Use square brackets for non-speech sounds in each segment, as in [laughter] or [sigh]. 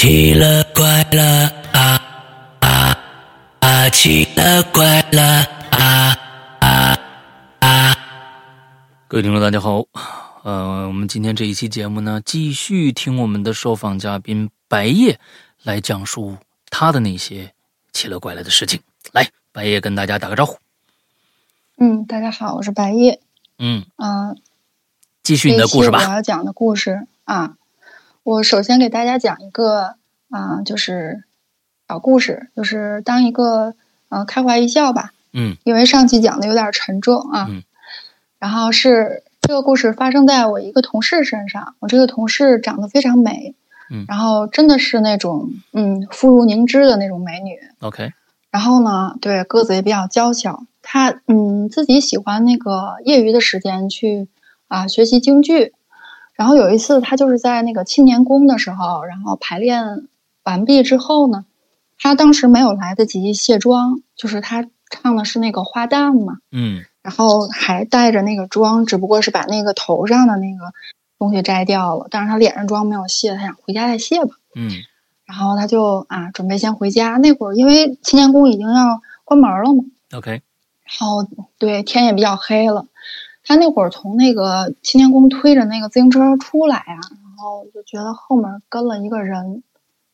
奇了怪了啊啊啊！奇了怪了啊啊啊！各位听众，大家好，呃，我们今天这一期节目呢，继续听我们的受访嘉宾白夜来讲述他的那些奇了怪了的事情。来，白夜跟大家打个招呼。嗯，大家好，我是白夜。嗯嗯、继续你的故事吧我。要讲的故事啊，我首先给大家讲一个啊，就是小故事，就是当一个呃开怀一笑吧，嗯因为上期讲的有点沉重啊。嗯然后是这个故事发生在我一个同事身上，我这个同事长得非常美，嗯然后真的是那种嗯肤如凝脂的那种美女，，OK，然后呢，对个子也比较娇小，她嗯自己喜欢那个业余的时间去啊学习京剧。然后有一次，他就是在那个青年宫的时候，然后排练完毕之后呢，他当时没有来得及卸妆，就是他唱的是那个花旦嘛，嗯然后还带着那个妆，只不过是把那个头上的那个东西摘掉了，但是他脸上妆没有卸，他想回家再卸吧。嗯然后他就啊准备先回家。那会儿因为青年宫已经要关门了嘛，，OK，然后对天也比较黑了。她那会儿从那个青年宫推着那个自行车出来啊，然后就觉得后面跟了一个人，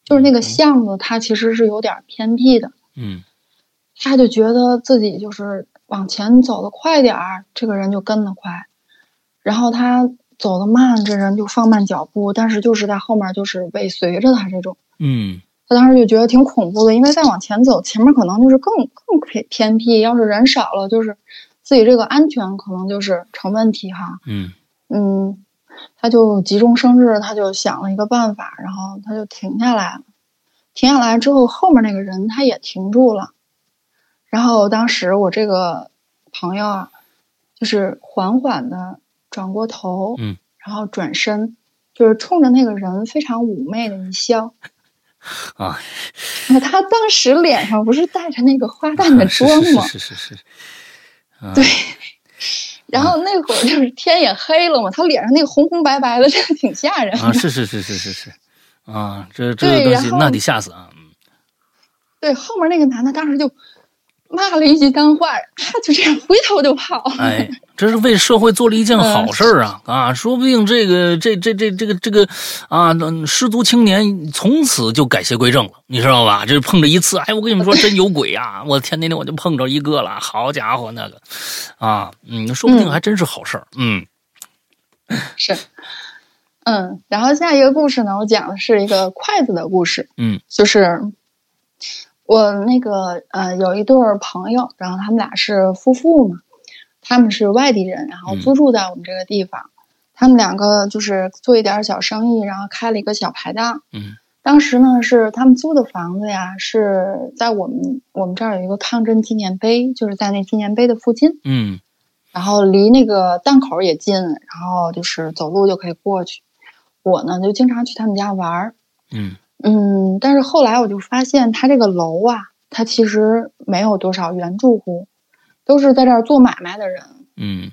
就是那个巷子它其实是有点偏僻的，嗯。他就觉得自己就是往前走的快点儿，这个人就跟得快，然后他走得慢，这人就放慢脚步，但是就是在后面就是尾随着他这种。嗯。他当时就觉得挺恐怖的，因为再往前走，前面可能就是更更偏偏僻，要是人少了，就是自己这个安全可能就是成问题哈。嗯嗯，他就急中生智，他就想了一个办法，然后他就停下来了。停下来之后，后面那个人他也停住了。然后当时我这个朋友啊，就是缓缓的转过头，嗯，然后转身，就是冲着那个人非常妩媚的一笑。[laughs] 啊，他当时脸上不是带着那个花旦的 [laughs] 妆吗？是是是是是，啊对。然后那会儿就是天也黑了嘛，他脸上那个红红白白的，真的挺吓人的。啊，是是是是是是，啊，这这个东西那得吓死啊！嗯对，后面那个男的当时就骂了一句脏话，他就这样回头就跑。哎，这是为社会做了一件好事儿啊、啊！说不定这个这这这这个这个啊，嗯失足青年从此就改邪归正了，你知道吧？这碰着一次，哎，我跟你们说，真有鬼啊！[laughs] 我天，那天我就碰着一个了，好家伙，那个啊，嗯，说不定还真是好事儿，嗯 [laughs] 是，嗯，然后下一个故事呢，我讲的是一个筷子的故事。嗯就是我那个呃有一对儿朋友，然后他们俩是夫妇嘛，他们是外地人，然后嗯租住在我们这个地方。他们两个就是做一点儿小生意，然后开了一个小排档。嗯当时呢是他们租的房子呀，是在我们我们这儿有一个抗震纪念碑，就是在那纪念碑的附近，嗯然后离那个档口也近，然后就是走路就可以过去。我呢就经常去他们家玩儿，嗯嗯，但是后来我就发现，他这个楼啊，他其实没有多少原住户，都是在这儿做买卖的人。嗯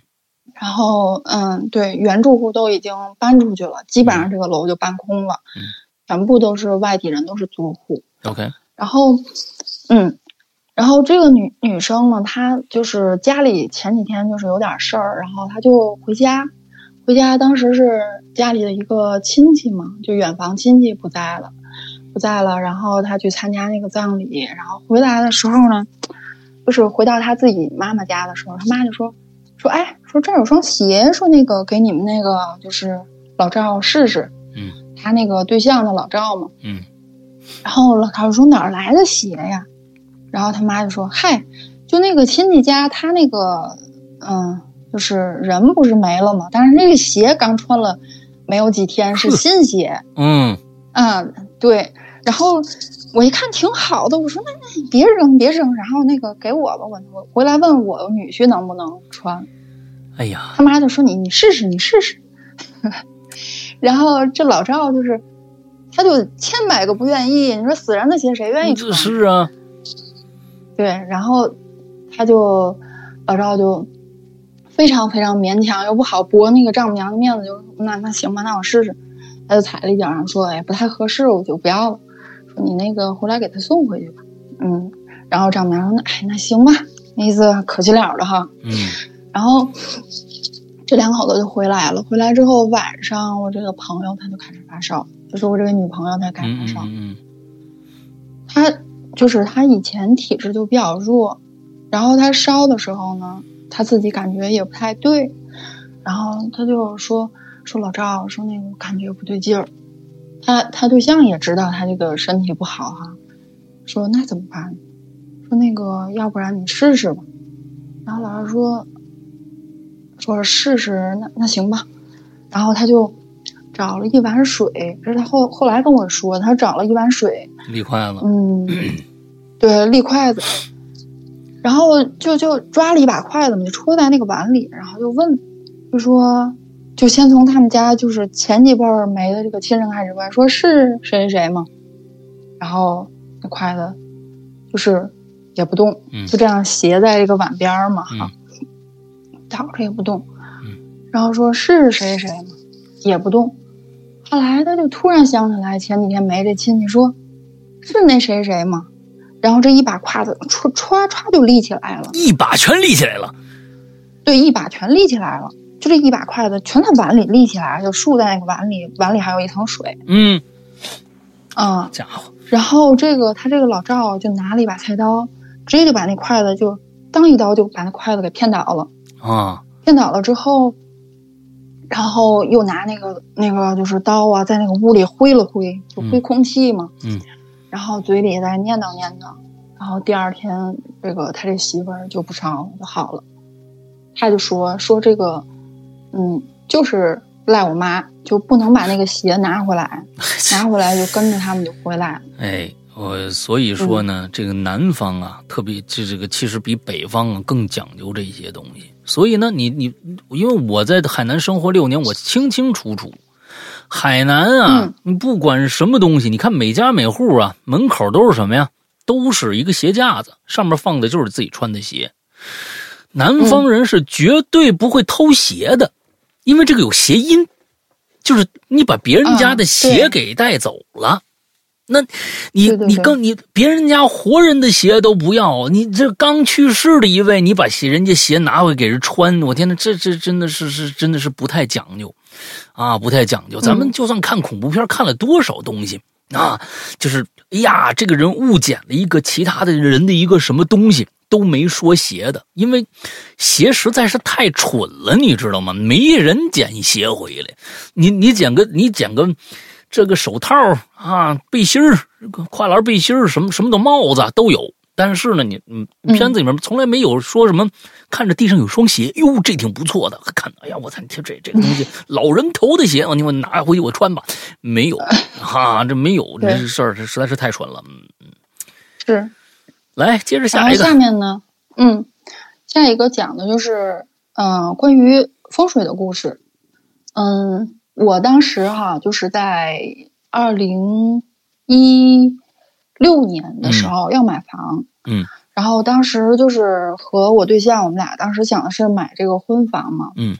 然后，嗯，对，原住户都已经搬出去了，基本上这个楼就搬空了，嗯全部都是外地人，都是租户。，OK，然后，嗯，然后这个女女生呢，她就是家里前几天就是有点事儿，然后她就回家，回家当时是家里的一个亲戚嘛，就远房亲戚不在了，不在了，然后他去参加那个葬礼，然后回来的时候呢，就是回到他自己妈妈家的时候，他妈就说说，哎，说这儿有双鞋，说那个给你们那个就是老赵试试，嗯，他那个对象的老赵嘛。嗯然后老头说哪儿来的鞋呀？然后他妈就说：“嗨，就那个亲戚家，他那个，嗯，就是人不是没了吗？但是那个鞋刚穿了没有几天，是 [laughs] 新鞋。嗯嗯，对。然后我一看挺好的，我说那那你别扔别扔，然后那个给我吧，我我回来问我女婿能不能穿。哎呀，他妈就说你你试试你试试。[laughs] 然后这老赵就是，他就千百个不愿意。你说死人的鞋谁愿意穿？是啊，对，然后他就老赵就非常非常勉强，又不好驳那个丈母娘的面子，就那那行吧，那我试试。他就踩了一脚，然后说：“哎，不太合适，我就不要了。说你那个回来给他送回去吧。”嗯，然后丈母娘说：“那哎，那行吧，那意思可惜了了哈。”嗯然后这两口子就回来了。回来之后晚上，我这个朋友他就开始发烧，就是我这个女朋友她开始嗯发烧。嗯她就是她以前体质就比较弱，然后她烧的时候呢，她自己感觉也不太对，然后她就说说老赵说那个我感觉不对劲儿，她她对象也知道他这个身体不好哈，说那怎么办？说那个要不然你试试吧。然后老师说说试试，那那行吧。然后他就找了一碗水，这是他后后来跟我说，他找了一碗水，嗯，立筷子，嗯，对，立筷子，然后就就抓了一把筷子嘛，就戳在那个碗里，然后就问，就说，就先从他们家就是前几辈儿没的这个亲人开始问，说是谁谁谁吗？然后那筷子就是也不动，嗯就这样斜在这个碗边儿嘛，哈，倒着也不动，嗯然后说是谁谁谁吗？也不动。后来他就突然想起来前几天没这亲戚，说是那谁谁吗？然后这一把筷子歘歘歘就立起来了，一把全立起来了。对，一把全立起来了，就这一把筷子全在碗里立起来，就竖在那个碗里，碗里还有一层水嗯，啊、家伙，然后这个他这个老赵就拿了一把菜刀，直接就把那筷子就当一刀就把那筷子给骗倒了。啊，骗倒了之后，然后又拿那个那个就是刀啊，在那个屋里挥了挥，就挥空气嘛。嗯然后嘴里再念叨念叨，然后第二天这个他这媳妇儿就不烧了，就好了。他就说说这个，嗯，就是赖我妈，就不能把那个鞋拿回来，[laughs] 拿回来就跟着他们就回来了。哎，我所以说呢，这个南方啊，特别这这个其实比北方啊更讲究这些东西。所以呢，你你因为我在海南生活六年，我清清楚楚，海南啊，嗯你不管是什么东西，你看每家每户啊，门口都是什么呀？都是一个鞋架子，上面放的就是自己穿的鞋。南方人是绝对不会偷鞋的，因为这个有谐音，就是你把别人家的嗯鞋给带走了。那你你更你别人家活人的鞋都不要，你这刚去世的一位，你把鞋人家鞋拿回给人穿，我天呐，这这真的是是真的是不太讲究，啊，不太讲究。咱们嗯就算看恐怖片，看了多少东西啊，就是哎呀，这个人误捡了一个其他的人的一个什么东西，都没说鞋的，因为鞋实在是太蠢了，你知道吗？没人捡鞋回来，你你捡个你捡个。这个手套啊，背心儿、这个跨栏背心儿，什么什么的帽子都有。但是呢，你嗯，嗯片子里面从来没有说什么看着地上有双鞋，哟，这挺不错的。看，哎呀，我操，这这这个东西，[laughs] 老人头的鞋，你我拿回去我穿吧。没有 [laughs] 啊，这没有这事儿，这实在是太蠢了。嗯嗯，是，来接着然后下一个，下面呢，嗯，下一个讲的就是，嗯、关于风水的故事。嗯，我当时哈，就是在二零一六年的时候要买房，嗯然后当时就是和我对象，我们俩当时想的是买这个婚房嘛，嗯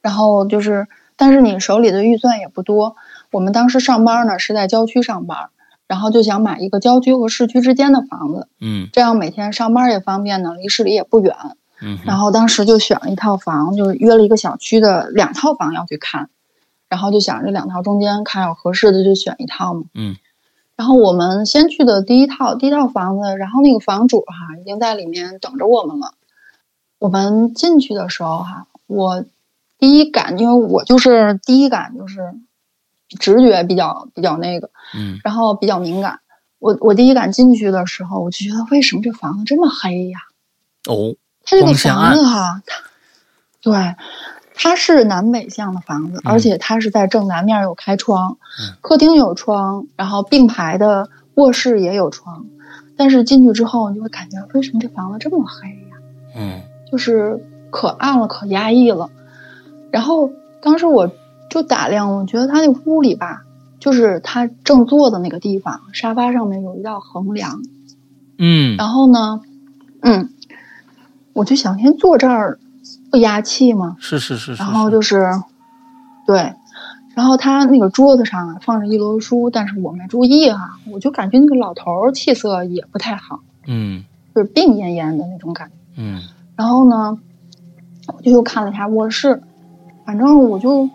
然后就是，但是你手里的预算也不多。我们当时上班呢是在郊区上班，然后就想买一个郊区和市区之间的房子，嗯这样每天上班也方便呢，离市里也不远。嗯然后当时就选了一套房，就是约了一个小区的两套房要去看，然后就想这两套中间看有合适的就选一套嘛。嗯然后我们先去的第一套第一套房子，然后那个房主哈已经在里面等着我们了。我们进去的时候哈，我第一感，因为我就是第一感就是直觉比较比较那个，嗯然后比较敏感。我我第一感进去的时候，我就觉得为什么这房子这么黑呀？哦它这个房子哈，它对，它是南北向的房子，嗯而且它是在正南面有开窗，嗯客厅有窗，然后并排的卧室也有窗。但是进去之后，你就会感觉为什么这房子这么黑呀？嗯就是可暗了，可压抑了。然后当时我就打量，我觉得他那屋里吧，就是他正坐的那个地方，沙发上面有一道横梁，嗯。然后呢，嗯，我就想先坐这儿不压气吗？是是是是，然后就是，对，然后他那个桌子上啊放着一摞书，但是我没注意哈、我就感觉那个老头儿气色也不太好，嗯。就是病恹恹的那种感觉。嗯。然后呢，我就又看了一下卧室，反正我就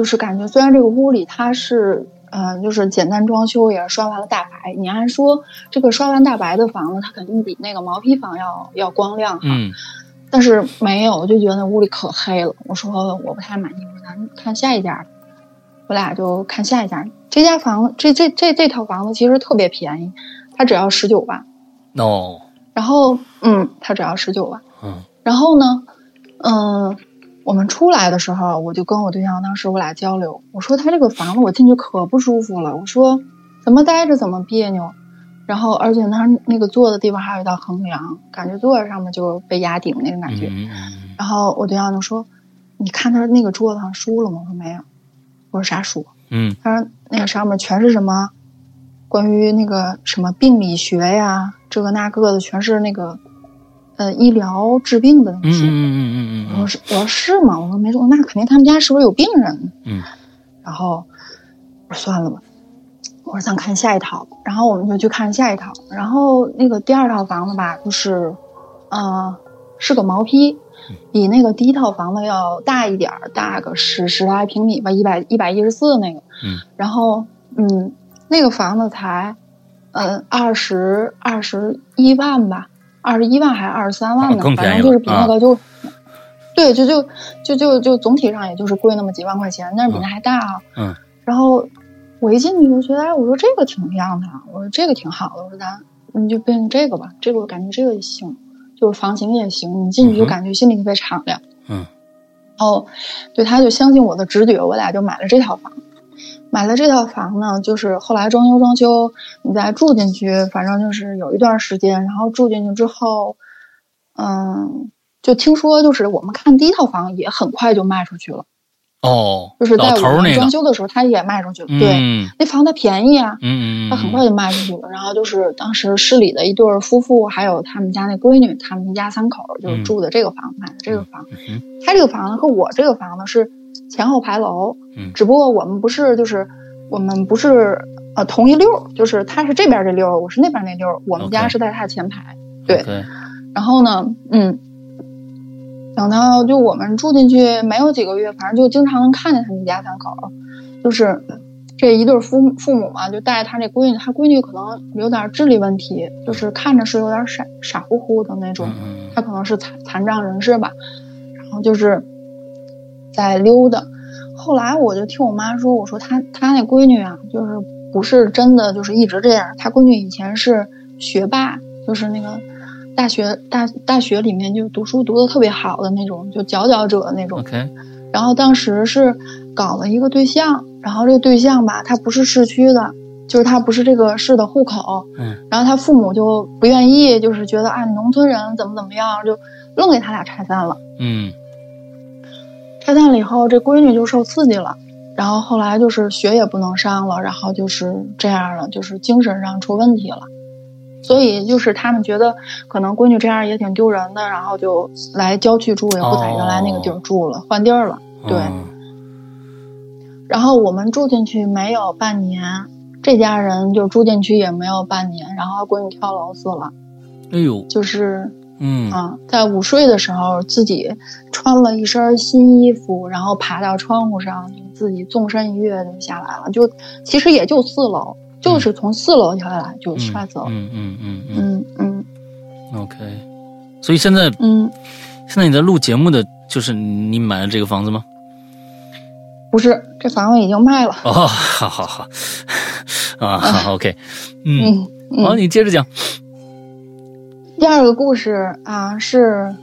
就是感觉，虽然这个屋里它是嗯就是简单装修，也是刷完了大白。你按说这个刷完大白的房子，它肯定比那个毛坯房要要光亮哈。嗯但是没有，我就觉得那屋里可黑了。我说我不太满意，我说咱看下一家。我俩就看下一家。这家房子，这这这这套房子其实特别便宜，它只要十九万。哦然后，嗯，它只要十九万。嗯然后呢，嗯，我们出来的时候，我就跟我对象当时我俩交流，我说他这个房子我进去可不舒服了，我说怎么待着怎么别扭，然后而且他那个坐的地方还有一道横梁，感觉坐在上面就被压顶那个感觉。然后我对象就说：“你看他那个桌子上书了吗？”我说没有。我说啥书？嗯他说那个上面全是什么，关于那个什么病理学呀，这个那个的，全是那个，呃，医疗治病的那嗯个书。嗯嗯嗯我说是，我说是吗？我说没说，那肯定他们家是不是有病人？嗯然后我说算了吧，我说咱看下一套，然后我们就去看下一套，然后那个第二套房子吧，就是，呃，是个毛坯，比那个第一套房子要大一点儿，大个十十来平米吧，一百一百一十四那个，嗯，然后嗯，那个房子才，呃，二十二十一万吧，二十一万还是二十三万呢？[laughs] 反正就是比那个就。对，就就就就就总体上也就是贵那么几万块钱，但是比那还大啊。嗯然后我一进去就觉得，哎，我说这个挺亮的，我说这个挺好的，我说咱你就变成这个吧，这个我感觉这个也行，就是房型也行，你进去就感觉心里特别敞亮。嗯然后，对，他就相信我的直觉，我俩就买了这套房。买了这套房呢，就是后来装修装修，你再住进去，反正就是有一段时间。然后住进去之后，嗯，就听说就是我们看第一套房也很快就卖出去了，哦，就是在我们装修的时候，他也卖出去了。对，嗯那房子便宜啊，嗯嗯，它很快就卖出去了。然后就是当时市里的一对夫妇，还有他们家那闺女，他们一家三口就住的这个房子，买的这个房。嗯他这个房子和我这个房子是前后排楼，嗯只不过我们不是就是我们不是呃同一溜儿，就是他是这边这溜儿，我是那边那溜儿，我们家是在他前排。对然后呢，嗯，等到就我们住进去没有几个月，反正就经常能看见他们一家三口，就是这一对儿父父母嘛，就带着他这闺女，他闺女可能有点智力问题，就是看着是有点傻傻乎乎的那种。嗯他可能是残残障人士吧，然后就是在溜达。后来我就听我妈说，我说她她那闺女啊，就是不是真的就是一直这样，她闺女以前是学霸，就是那个大学大大学里面就读书读的特别好的那种，就佼佼者那种。OK 然后当时是搞了一个对象，然后这个对象吧，他不是市区的，就是他不是这个市的户口，嗯，然后他父母就不愿意，就是觉得啊，农村人怎么怎么样，就愣给他俩拆散了。嗯拆散了以后，这闺女就受刺激了，然后后来就是学也不能上了，然后就是这样了，就是精神上出问题了。所以就是他们觉得可能闺女这样也挺丢人的，然后就来郊区住，也不在原来那个地儿住了，换地儿了。对哦然后我们住进去没有半年，这家人就住进去也没有半年，然后闺女跳楼死了，哎呦就是嗯啊，在午睡的时候自己穿了一身新衣服，然后爬到窗户上，自己纵身一跃就下来了，就其实也就四楼，就是从四楼跳下来就摔死了。嗯嗯嗯嗯嗯 OK 所以现在嗯，现在你在录节目的就是你买了这个房子吗？不是，这房子已经卖了。哦，好好好，[laughs] 啊，好 OK，嗯。好，你接着讲。第二个故事啊是，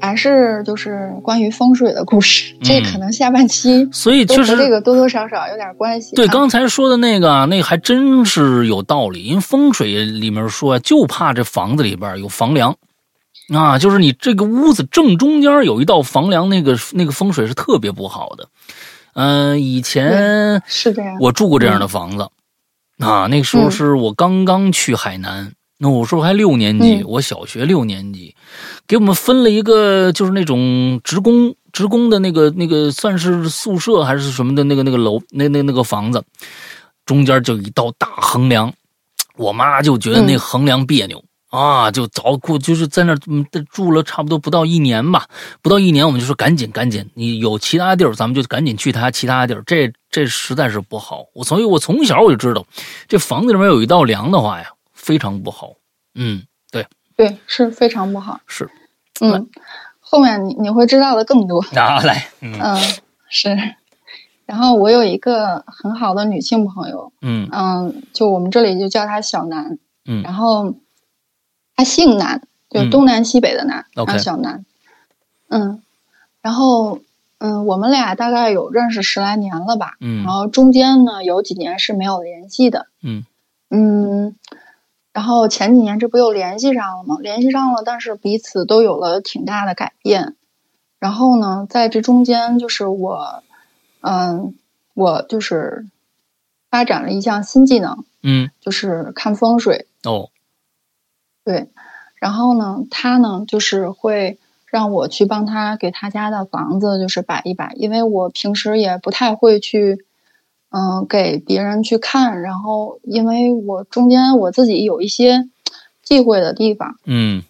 还是就是关于风水的故事，这嗯可能下半期所以确实这个多多少少有点关系啊。对，刚才说的那个啊，那个还真是有道理。因为风水里面说，就怕这房子里边有房梁啊，就是你这个屋子正中间有一道房梁，那个那个风水是特别不好的。嗯、以前是这样。我住过这样的房子啊，那个时候嗯是我刚刚去海南。那我时候还六年级，嗯我小学六年级，给我们分了一个就是那种职工职工的那个那个算是宿舍还是什么的那个那个楼那那那个房子，中间就一道大横梁，我妈就觉得那横梁别扭。啊，就早过就是在那住了差不多不到一年吧，不到一年我们就说赶紧赶紧，你有其他地儿咱们就赶紧去他其他地儿，这这实在是不好。我所以，我从小我就知道，这房子里面有一道梁的话呀，非常不好。嗯，对对，是非常不好。是，嗯，后面你你会知道的更多。啊，来，嗯，是。然后我有一个很好的女性朋友，嗯嗯，就我们这里就叫她小南，嗯，然后。她姓南，就东南西北的南，叫小南。嗯，然后嗯，我们俩大概有认识十来年了吧。嗯，然后中间呢有几年是没有联系的。嗯嗯，然后前几年这不又联系上了吗？联系上了，但是彼此都有了挺大的改变。然后呢，在这中间，就是我，嗯，我就是发展了一项新技能。嗯，就是看风水。哦。对，然后呢，他呢就是会让我去帮他给他家的房子就是摆一摆，因为我平时也不太会去，嗯，给别人去看。然后，因为我中间我自己有一些忌讳的地方，嗯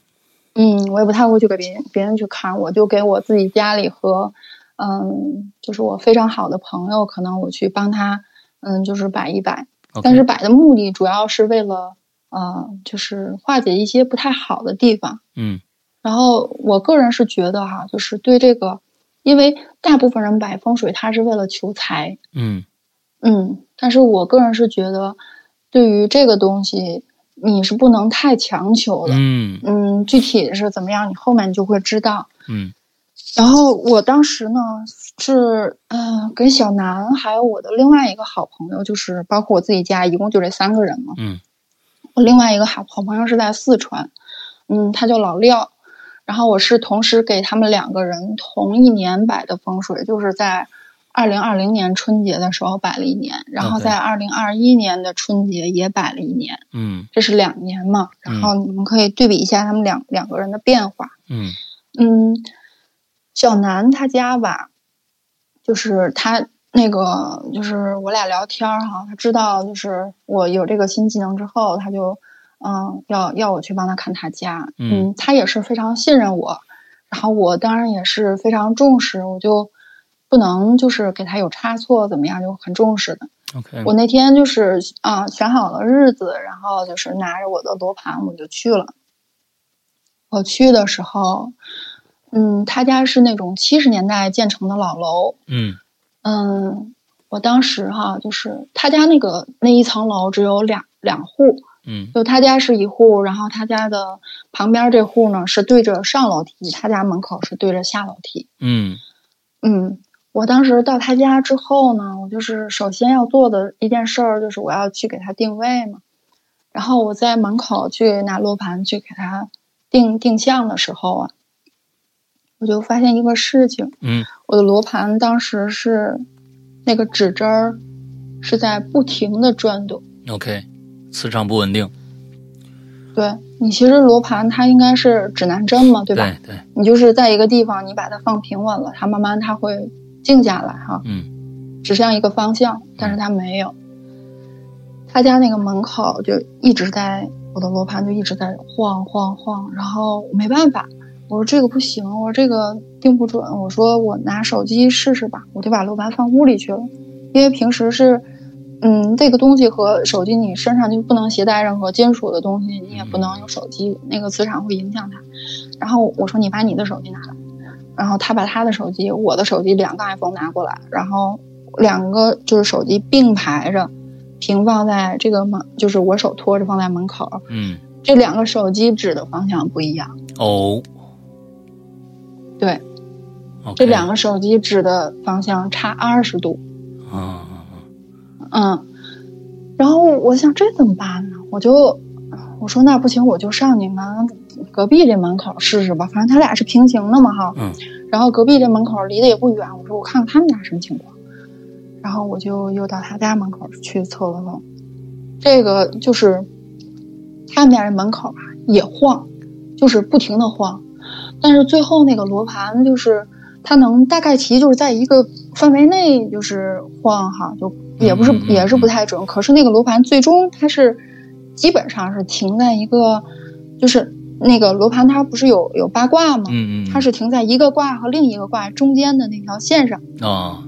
嗯，我也不太会去给别人别人去看，我就给我自己家里和嗯，就是我非常好的朋友，可能我去帮他，嗯，就是摆一摆。但是摆的目的主要是为了。呃，就是化解一些不太好的地方。嗯，然后我个人是觉得哈，就是对这个，因为大部分人摆风水，他是为了求财。嗯嗯，但是我个人是觉得，对于这个东西，你是不能太强求的。嗯嗯，具体是怎么样，你后面就会知道。嗯，然后我当时呢是，嗯，跟小南还有我的另外一个好朋友，就是包括我自己家，一共就这三个人嘛。嗯。我另外一个好好朋友是在四川，嗯，他叫老廖，然后我是同时给他们两个人同一年摆的风水，就是在二零二零年春节的时候摆了一年，然后在二零二一年的春节也摆了一年，嗯，这是两年嘛，然后你们可以对比一下他们两两个人的变化，嗯。嗯，小南他家吧，就是他。那个就是我俩聊天哈，他知道就是我有这个新技能之后，他就嗯要要我去帮他看他家，嗯，他也是非常信任我，然后我当然也是非常重视，我就不能就是给他有差错怎么样，就很重视的。OK，我那天就是啊选好了日子，然后就是拿着我的罗盘我就去了。我去的时候，嗯，他家是那种七十年代建成的老楼，嗯。嗯，我当时哈，就是他家那个那一层楼只有两两户，嗯，就他家是一户，然后他家的旁边这户呢是对着上楼梯，他家门口是对着下楼梯，嗯嗯，我当时到他家之后呢，我就是首先要做的一件事儿就是我要去给他定位嘛，然后我在门口去拿罗盘去给他定定向的时候啊。我就发现一个事情，嗯，我的罗盘当时是那个指针儿是在不停的转动，OK，磁场不稳定。对你，其实罗盘它应该是指南针嘛，对吧？对对。你就是在一个地方，你把它放平稳了，它慢慢它会静下来哈。嗯。指向一个方向，但是他没有。他家那个门口就一直在我的罗盘就一直在晃晃晃，然后没办法。我说这个不行，我说这个定不准。我说我拿手机试试吧，我就把罗盘放屋里去了。因为平时是，嗯，这个东西和手机你身上就不能携带任何金属的东西，你也不能用手机，那个磁场会影响它。然后我说你把你的手机拿来，然后他把他的手机，我的手机两个 iPhone 拿过来，然后两个就是手机并排着，平放在这个门，就是我手托着放在门口。嗯，这两个手机指的方向不一样。哦。对，这两个手机指的方向差二十度。嗯嗯，然后我想这怎么办呢？我就我说那不行，我就上你们隔壁这门口试试吧。反正他俩是平行的嘛，哈。嗯。然后隔壁这门口离得也不远，我说我看看他们家什么情况。然后我就又到他家门口去测了测，这个就是他们家这门口啊也晃，就是不停的晃。但是最后那个罗盘就是它能大概其就是在一个范围内就是晃哈，就也不是、也是不太准。可是那个罗盘最终它是基本上是停在一个，就是那个罗盘它不是有有八卦吗？嗯嗯，它是停在一个卦和另一个卦中间的那条线上。啊，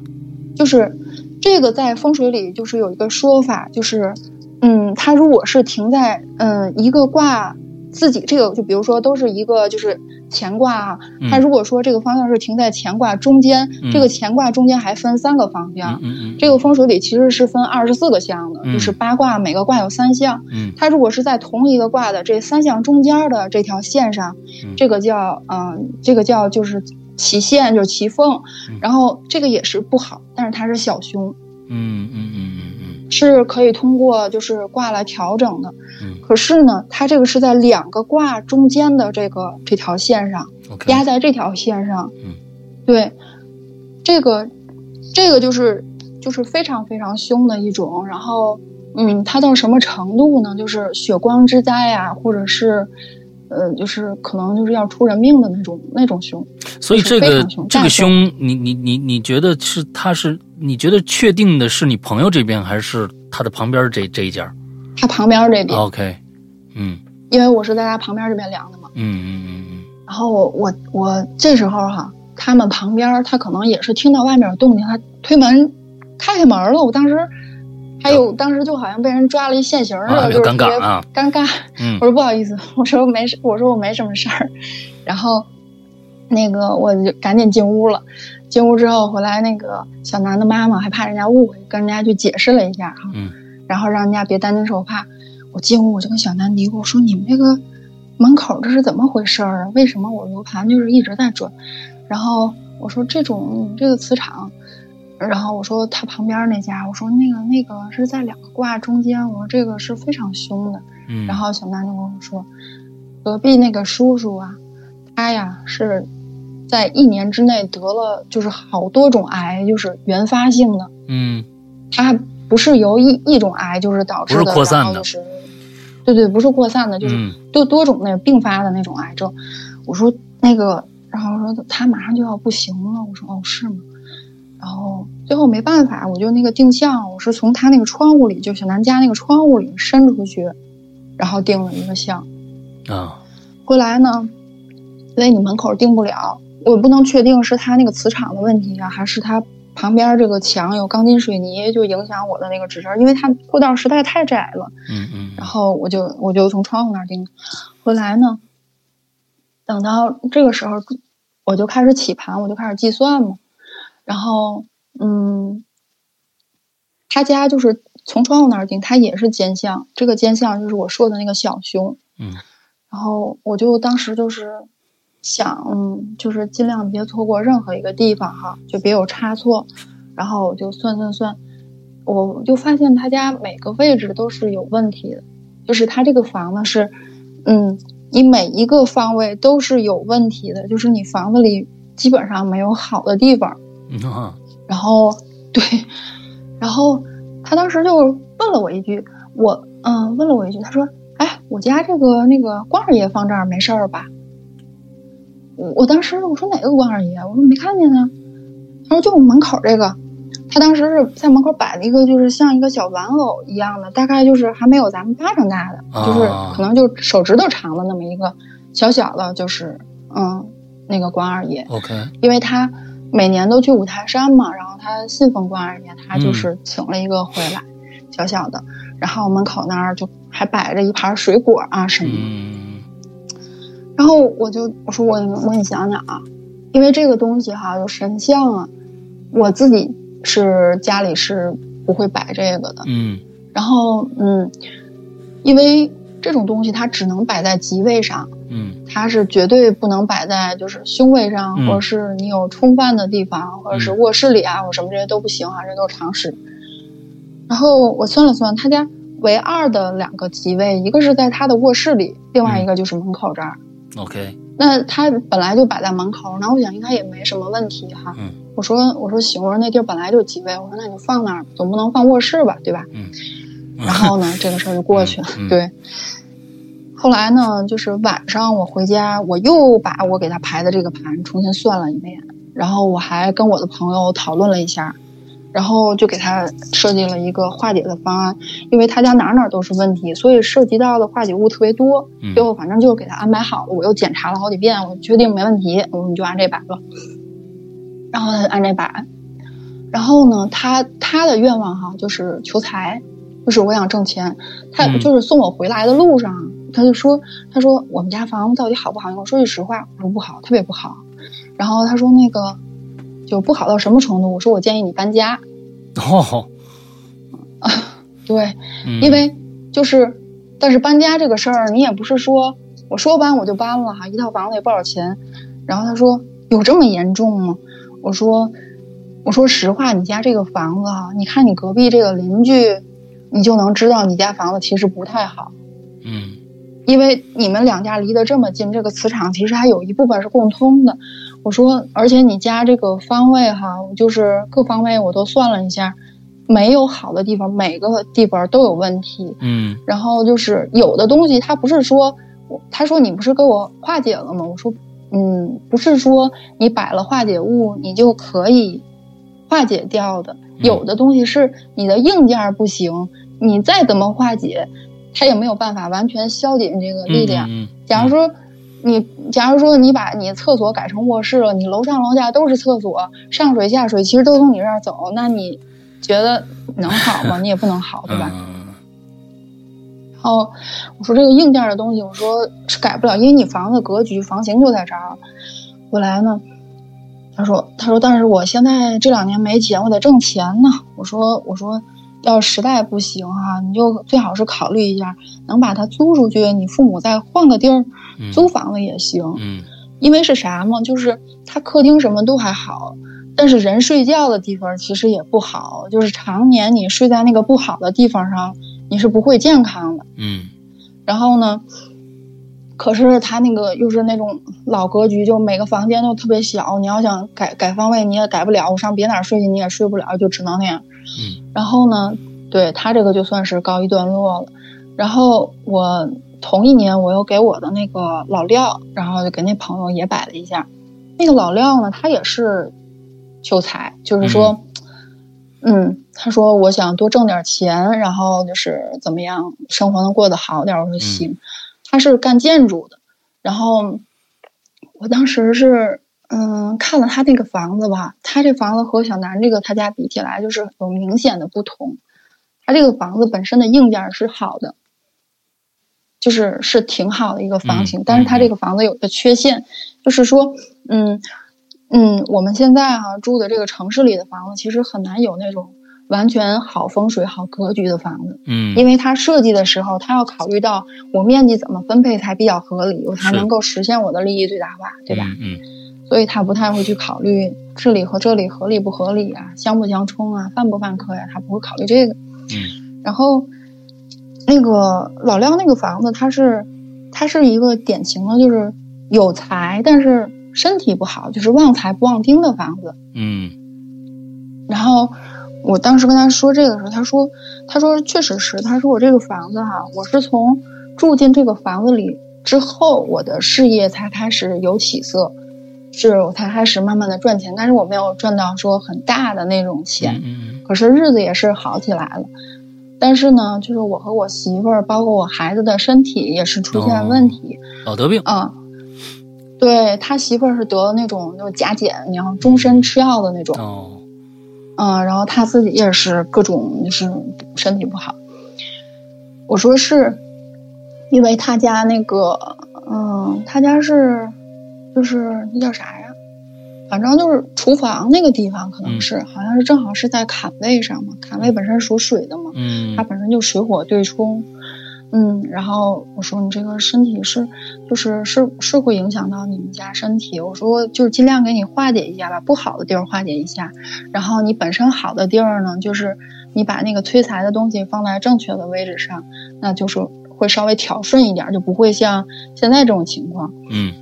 就是这个在风水里就是有一个说法，就是嗯，它如果是停在嗯一个卦自己这个，就比如说都是一个就是乾卦啊，嗯。它如果说这个方向是停在乾卦中间，嗯。这个乾卦中间还分三个方向。这个风水里其实是分二十四个象的，嗯就是八卦每个卦有三象。嗯。它如果是在同一个卦的这三项中间的这条线上，嗯。这个叫嗯、这个叫就是齐线，就是齐缝嗯，然后这个也是不好，但是它是小凶，嗯嗯嗯嗯是可以通过就是卦来调整的。嗯可是呢，它这个是在两个卦中间的这个这条线上，压在这条线上。嗯，对，这个这个就是就是非常非常凶的一种。然后，嗯，它到什么程度呢？就是血光之灾啊，或者是。呃，就是可能就是要出人命的那种那种凶，所以这个这个凶，你你你你觉得是他是你觉得确定的是你朋友这边还是他的旁边这这一家他旁边这边，？OK，嗯因为我是在他旁边这边量的嘛。嗯嗯嗯嗯然后我我我这时候哈，他们旁边他可能也是听到外面有动静，他推门开开门了。我当时还有当时就好像被人抓了一现行似的，啊就尴尬啊尴尬。嗯我说不好意思，我说没事，我说我没什么事儿。然后那个我就赶紧进屋了。进屋之后回来，那个小南的妈妈还怕人家误会，跟人家去解释了一下哈，嗯然后让人家别担惊受怕。我进屋我就跟小南嘀咕我说：“你们这个门口这是怎么回事儿啊？为什么我罗盘就是一直在转？”然后我说：“这种这个磁场。”然后我说他旁边那家，我说那个那个是在两个卦中间，我说这个是非常凶的。嗯，然后小娜就跟我说，隔壁那个叔叔啊，他呀是在一年之内得了就是好多种癌，就是原发性的，嗯他不是由一一种癌就是导致的，不是扩散的然后就是，对对，不是扩散的，就是嗯多多种那个并发的那种癌症。我说那个，然后说他马上就要不行了，我说哦是吗？然后最后没办法，我就那个定向，我是从他那个窗户里，就小南家那个窗户里伸出去，然后定了一个向。啊后来呢，因为你门口定不了，我不能确定是他那个磁场的问题啊，还是他旁边这个墙有钢筋水泥就影响我的那个指针，因为它过道实在太窄了。嗯嗯然后我就我就从窗户那儿定。后来呢，等到这个时候，我就开始起盘，我就开始计算嘛。然后，嗯，他家就是从窗户那儿进，他也是尖向，这个尖向就是我说的那个小熊。嗯然后我就当时就是想，嗯，就是尽量别错过任何一个地方哈，就别有差错。然后我就算算算，我就发现他家每个位置都是有问题的，就是他这个房子是，嗯，你每一个方位都是有问题的，就是你房子里基本上没有好的地方。嗯啊然后 [laughs] 对，然后他当时就问了我一句，我嗯问了我一句，他说：“哎，我家这个那个关二爷放这儿没事儿吧？”我我当时我说哪个关二爷？我说没看见呢。他说就我门口这个。他当时是在门口摆了一个，就是像一个小玩偶一样的，大概就是还没有咱们巴掌大的，就是啊可能就手指头长的那么一个小小的，就是嗯那个关二爷。，OK，因为他每年都去五台山嘛，然后他信奉关二爷，他就是请了一个回来，小小的，然后门口那儿就还摆着一盘水果啊什么的。嗯然后我就我说我我你想想啊，因为这个东西哈有神像啊，我自己是家里是不会摆这个的。嗯然后嗯，因为这种东西它只能摆在吉位上，嗯它是绝对不能摆在就是胸位上，嗯或者是你有冲犯的地方，或者是嗯卧室里啊，或什么这些都不行啊，这都是常识。然后我算了算，他家唯二的两个吉位，一个是在他的卧室里，另外一个就是门口这儿。，OK，那他本来就摆在门口，然后我想应该也没什么问题哈。嗯我说我说行，我说那地儿本来就吉位，我说那你就放那儿，总不能放卧室吧，对吧？嗯然后呢，这个事儿就过去了。[laughs] 对。后来呢，就是晚上我回家，我又把我给他排的这个盘重新算了一遍，然后我还跟我的朋友讨论了一下，然后就给他设计了一个化解的方案，因为他家哪哪都是问题，所以涉及到的化解物特别多。最后反正就给他安排好了，我又检查了好几遍，我确定没问题，我们就按这摆了。然后他就按这摆，然后呢，他他的愿望哈就是求财，就是我想挣钱。他就是送我回来的路上，他就说，他说我们家房子到底好不好？我说句实话，我说不好，特别不好。然后他说那个就不好到什么程度？我说我建议你搬家。[laughs] 哦，[laughs] 啊，对，因为就是，但是搬家这个事儿，你也不是说我说搬我就搬了哈，一套房子也不少钱。然后他说有这么严重吗？我说，我说实话，你家这个房子哈，你看你隔壁这个邻居，你就能知道你家房子其实不太好。嗯，因为你们两家离得这么近，这个磁场其实还有一部分是共通的。我说，而且你家这个方位哈，就是各方位我都算了一下，没有好的地方，每个地方都有问题。嗯，然后就是有的东西，他不是说，他说你不是给我化解了吗？我说。嗯，不是说你摆了化解物，你就可以化解掉的。有的东西是你的硬件不行，你再怎么化解，它也没有办法完全消解这个力量。假如说你，假如说你把你厕所改成卧室了，你楼上楼下都是厕所，上水下水其实都从你这儿走，那你觉得能好吗？[laughs] 你也不能好，对吧？哦，我说这个硬件的东西，我说是改不了，因为你房子格局、房型就在这儿。后来呢，他说，他说，但是我现在这两年没钱，我得挣钱呢。我说，我说，要实在不行哈，你就最好是考虑一下，能把它租出去，你父母再换个地儿租房子也行。嗯，因为是啥嘛，就是他客厅什么都还好，但是人睡觉的地方其实也不好，就是常年你睡在那个不好的地方上。你是不会健康的，嗯，然后呢，可是他那个又是那种老格局，就每个房间都特别小，你要想改改方位你也改不了，我上别哪睡去你也睡不了，就只能那样，嗯，然后呢，对他这个就算是告一段落了。然后我同一年我又给我的那个老廖，然后就给那朋友也摆了一下，那个老廖呢，他也是求财，就是说。嗯，他说我想多挣点钱，然后就是怎么样生活能过得好点。我说行。他是干建筑的，然后我当时是嗯看了他那个房子吧，他这房子和小南这个他家比起来就是有明显的不同。他这个房子本身的硬件是好的，就是是挺好的一个房型，但是他这个房子有个缺陷，就是说嗯。嗯，我们现在哈住的这个城市里的房子，其实很难有那种完全好风水、好格局的房子。嗯，因为它设计的时候，它要考虑到我面积怎么分配才比较合理，我才能够实现我的利益最大化，对吧？嗯，所以他不太会去考虑这里和这里合理不合理啊，相不相冲啊，犯不犯科呀，他不会考虑这个。嗯，然后那个老廖那个房子，它是它是一个典型的，就是有财，但是。身体不好，就是旺财不旺丁的房子。嗯，然后我当时跟他说这个时候，他说：“他说确实是，他说我这个房子哈，我是从住进这个房子里之后，我的事业才开始有起色，是我才开始慢慢的赚钱，但是我没有赚到说很大的那种钱。嗯，可是日子也是好起来了。但是呢，就是我和我媳妇儿，包括我孩子的身体也是出现问题，老得病啊。”对他媳妇儿是得了那种就是甲减，然后终身吃药的那种。哦，嗯，然后他自己也是各种就是身体不好。我说是，因为他家那个，嗯，他家是，就是那叫啥呀？反正就是厨房那个地方，可能是好像是正好是在坎位上嘛。坎位本身属水的嘛，嗯，它本身就水火对冲。嗯，然后我说你这个身体是，就是是是会影响到你们家身体。我说就是尽量给你化解一下吧，不好的地儿化解一下。然后你本身好的地儿呢，就是你把那个催财的东西放在正确的位置上，那就是会稍微调顺一点，就不会像现在这种情况。嗯。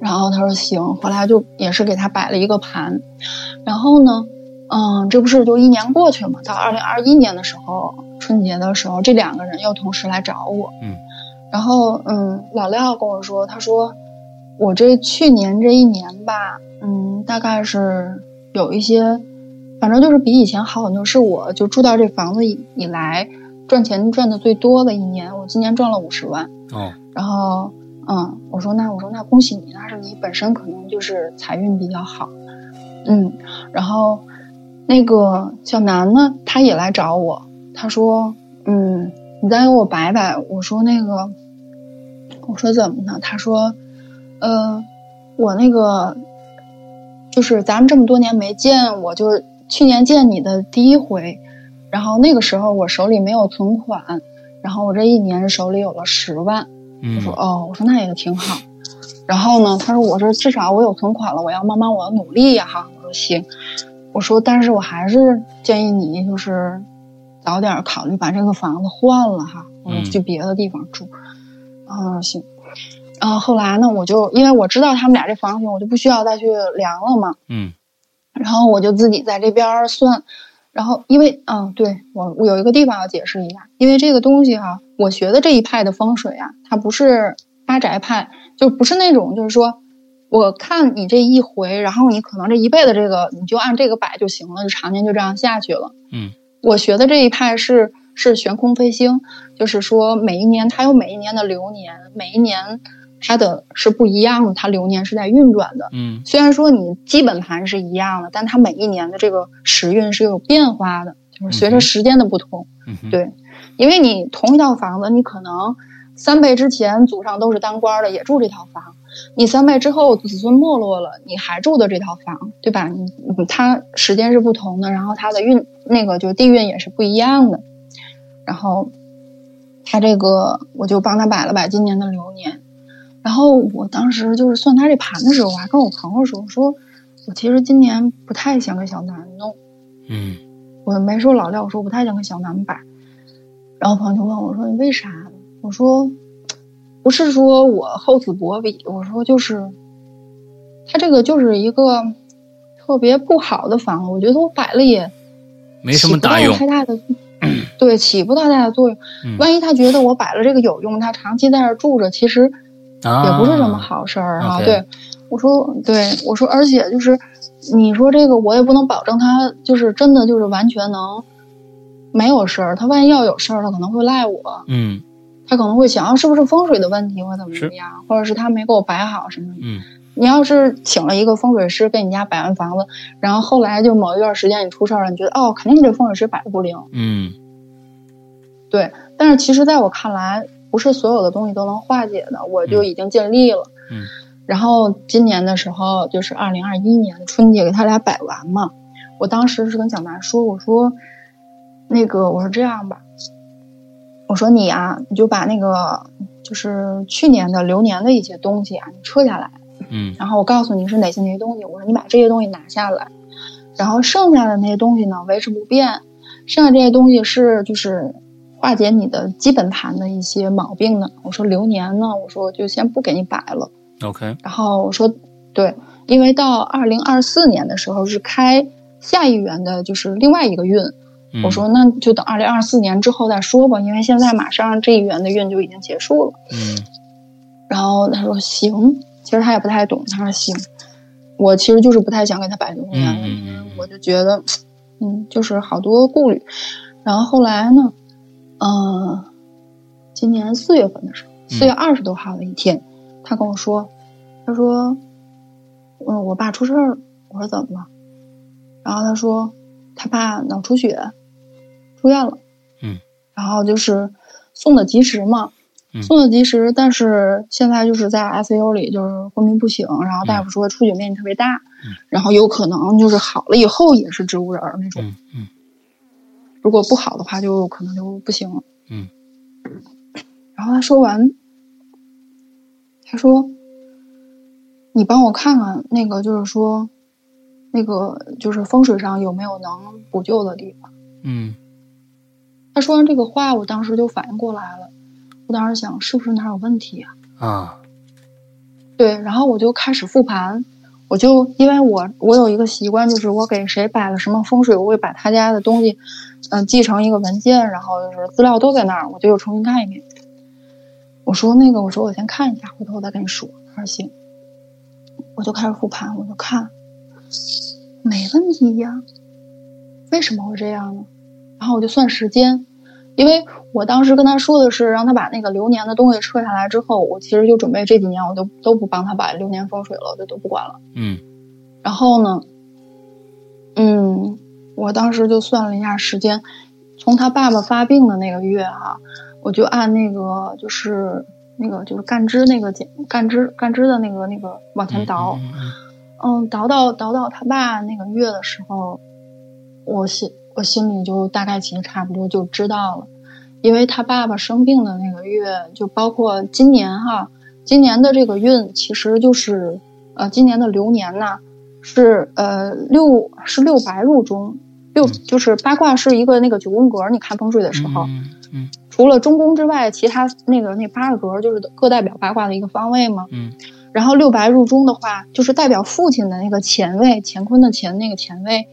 然后他说行，后来就也是给他摆了一个盘，然后呢，嗯，这不是就一年过去嘛？到二零二一年的时候。春节的时候，这两个人又同时来找我。嗯，然后嗯，老廖跟我说，他说我这去年这一年吧，嗯，大概是有一些，反正就是比以前好很多。是我就住到这房子以以来赚钱赚的最多的一年，我今年赚了五十万。哦，然后，嗯，我说那我说那恭喜你，那是你本身可能就是财运比较好，嗯，然后那个小南呢，他也来找我，他说，嗯，你再给我摆摆。我说那个，我说怎么呢？他说，呃，我那个就是咱们这么多年没见，我就去年见你的第一回，然后那个时候我手里没有存款。然后我这一年手里有了十万，我说哦，我说那也挺好。然后呢，他说我说至少我有存款了，我要慢慢我要努力呀哈。我说行，我说但是我还是建议你就是早点考虑把这个房子换了哈，我说去别的地方住。嗯行，然后后来呢，我就因为我知道他们俩这房型，我就不需要再去量了嘛。嗯，然后我就自己在这边算。然后，因为嗯，对我我有一个地方要解释一下，因为这个东西哈，我学的这一派的风水啊，它不是八宅派，就不是那种就是说，我看你这一回，然后你可能这一辈子这个你就按这个摆就行了，就常年就这样下去了。嗯，我学的这一派是是悬空飞星，就是说每一年它有每一年的流年，每一年。它的是不一样的，它流年是在运转的。嗯，虽然说你基本盘是一样的，但它每一年的这个时运是有变化的，就是随着时间的不同。嗯，对，因为你同一套房子，你可能三辈之前祖上都是当官的，也住这套房；你三辈之后子孙没落了，你还住的这套房，对吧？你它时间是不同的，然后他的运那个就地运也是不一样的。然后他这个我就帮他摆了摆今年的流年。然后我当时就是算他这盘的时候，我还跟我朋友说：“我说我其实今年不太想给小南弄。”嗯，我没说老廖，我说不太想给小南摆。然后朋友就问我说：“你为啥？”我说：“不是说我厚此薄彼，我说就是他这个就是一个特别不好的房子，我觉得我摆了也没什么大用，太大的 [clears throat] 对起不到大的作用。万一他觉得我摆了这个有用，他长期在这住着，其实。”也不是什么好事儿哈，对，我说，对我说，而且就是，你说这个我也不能保证他就是真的就是完全能没有事儿，他万一要有事儿，他可能会赖我，嗯，他可能会想，是不是风水的问题或怎么怎么样，或者是他没给我摆好什么的，嗯，你要是请了一个风水师给你家摆完房子，然后后来就某一段时间你出事儿了，你觉得哦，肯定这风水师摆的不灵，嗯，对，但是其实在我看来。不是所有的东西都能化解的，我就已经尽力了。嗯，然后今年的时候，就是二零二一年春节给他俩摆完嘛。我当时是跟小南说：“我说，那个我说这样吧，我说你啊，你就把那个就是去年的流年的一些东西啊，你撤下来。嗯，然后我告诉你是哪些哪些东西。我说你把这些东西拿下来，然后剩下的那些东西呢维持不变。剩下这些东西是就是。”化解你的基本盘的一些毛病呢？我说流年呢，我说就先不给你摆了。OK。然后我说，对，因为到二零二四年的时候是开下一元的，就是另外一个运。我说那就等二零二四年之后再说吧，因为现在马上这一元的运就已经结束了。嗯。然后他说行，其实他也不太懂。他说行，我其实就是不太想给他摆流年了，因为我就觉得，嗯，就是好多顾虑。然后后来呢？嗯，今年四月份的时候，四月二十多号的一天，他跟我说，他说，嗯，我爸出事儿了。我说怎么了？然后他说，他爸脑出血，住院了。嗯。然后就是送的及时嘛，送的及时，但是现在就是在 ICU 里，就是昏迷不醒。然后大夫说出血面积特别大，然后有可能就是好了以后也是植物人那种。嗯。如果不好的话，就可能就不行了。嗯。然后他说完，他说：“你帮我看看那个，就是说，那个就是风水上有没有能补救的地方。”嗯。他说完这个话，我当时就反应过来了。我当时想，是不是哪有问题啊？啊。对，然后我就开始复盘。我就因为我我有一个习惯，就是我给谁摆了什么风水，我会把他家的东西。嗯，继承一个文件，然后就是资料都在那儿，我就又重新看一遍。我说那个，我说我先看一下，回头我再跟你说。他说行。我就开始复盘，我就看，没问题呀，为什么会这样呢？然后我就算时间，因为我当时跟他说的是让他把那个流年的东西撤下来之后，我其实就准备这几年我就都不帮他把流年风水了，我就都不管了。嗯。然后呢，嗯，我当时就算了一下时间，从他爸爸发病的那个月哈、我就按那个就是那个就是干支那个减干支干支的那个那个往前倒，嗯倒到倒到他爸那个月的时候，我心我心里就大概其实差不多就知道了，因为他爸爸生病的那个月，就包括今年哈，今年的这个运其实就是呃，今年的流年呐是呃六是六白入中，六嗯就是八卦是一个那个九宫格，你看风水的时候，嗯嗯除了中宫之外，其他那个那八个格就是各代表八卦的一个方位嘛。嗯。然后六白入中的话，就是代表父亲的那个前位，乾坤的乾那个前位，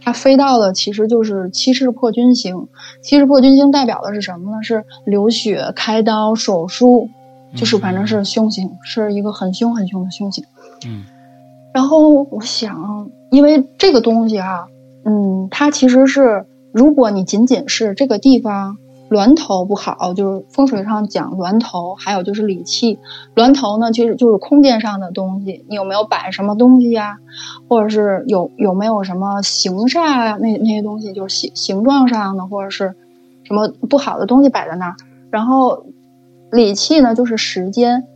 它飞到的其实就是七世破军星。七世破军星代表的是什么呢？是流血、开刀、手术，就是反正是凶星，是一个很凶很凶的凶星。嗯然后我想，因为这个东西啊，嗯，它其实是，如果你仅仅是这个地方峦头不好，就是风水上讲峦头，还有就是理气。峦头呢，其实就是空间上的东西，你有没有摆什么东西呀、或者是有有没有什么形煞呀、那那些东西，就是形形状上的，或者是什么不好的东西摆在那儿。然后理气呢，就是时间。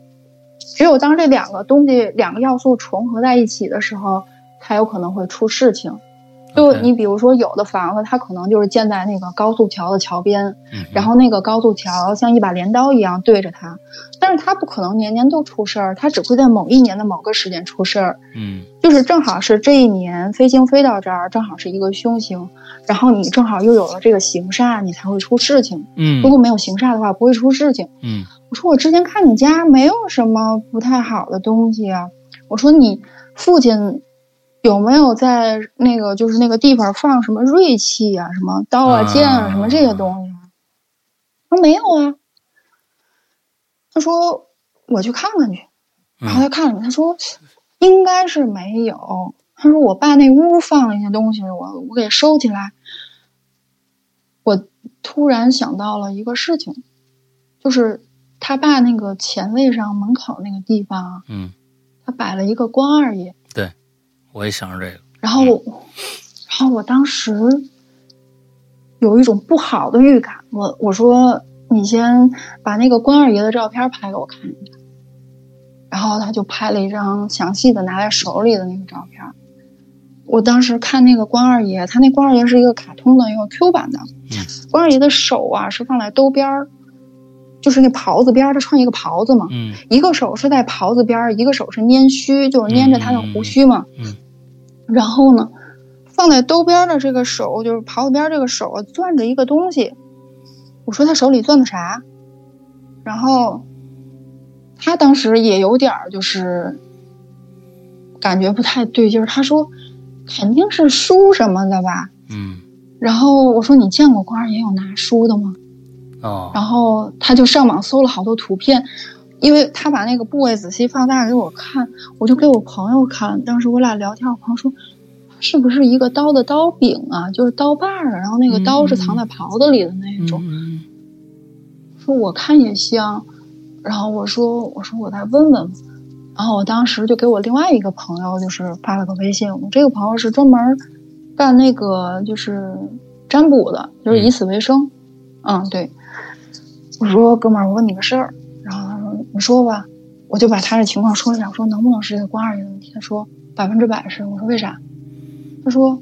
只有当这两个东西、两个要素重合在一起的时候，才有可能会出事情。就你比如说，有的房子它可能就是建在那个高速桥的桥边，嗯，然后那个高速桥像一把镰刀一样对着它，但是它不可能年年都出事儿，它只会在某一年的某个时间出事儿。嗯就是正好是这一年飞星飞到这儿，正好是一个凶星，然后你正好又有了这个行煞，你才会出事情。嗯如果没有行煞的话，不会出事情。嗯我说我之前看你家没有什么不太好的东西啊。我说你父亲有没有在那个就是那个地方放什么锐器啊，什么刀啊、啊剑啊，什么这些东西啊？他说没有啊。他说我去看看去。然后他看了，他说应该是没有。他说我爸那屋放了一些东西，我我给收起来。我突然想到了一个事情，就是他爸那个前位上门口那个地方啊，嗯，他摆了一个关二爷。对，我也想着这个。然后我，然后我当时有一种不好的预感，我我说你先把那个关二爷的照片拍给我看。一下，然后他就拍了一张详细的拿在手里的那个照片。我当时看那个关二爷，他那关二爷是一个卡通的一个 Q 版的，嗯。关二爷的手啊是放在兜边儿，就是那袍子边儿，他穿一个袍子嘛，嗯。一个手是在袍子边儿，一个手是拈须，就是拈着他的胡须嘛。嗯然后呢，放在兜边的这个手，就是袍子边这个手啊，攥着一个东西。我说他手里攥的啥？然后他当时也有点儿就是感觉不太对劲儿。他说肯定是书什么的吧。嗯然后我说你见过关二爷有拿书的吗？哦然后他就上网搜了好多图片，因为他把那个部位仔细放大给我看，我就给我朋友看。当时我俩聊天，我朋友说是不是一个刀的刀柄啊，就是刀把儿啊，然后那个刀是藏在袍子里的那种。嗯说我看也像，然后我说我说我再问问。然后我当时就给我另外一个朋友就是发了个微信，我这个朋友是专门干那个就是占卜的，就是以此为生。嗯，对。我说哥们儿，我问你个事儿，你说吧，我就把他的情况说了一下，我说能不能是这个关二爷的问题？他说百分之百是。我说为啥？他说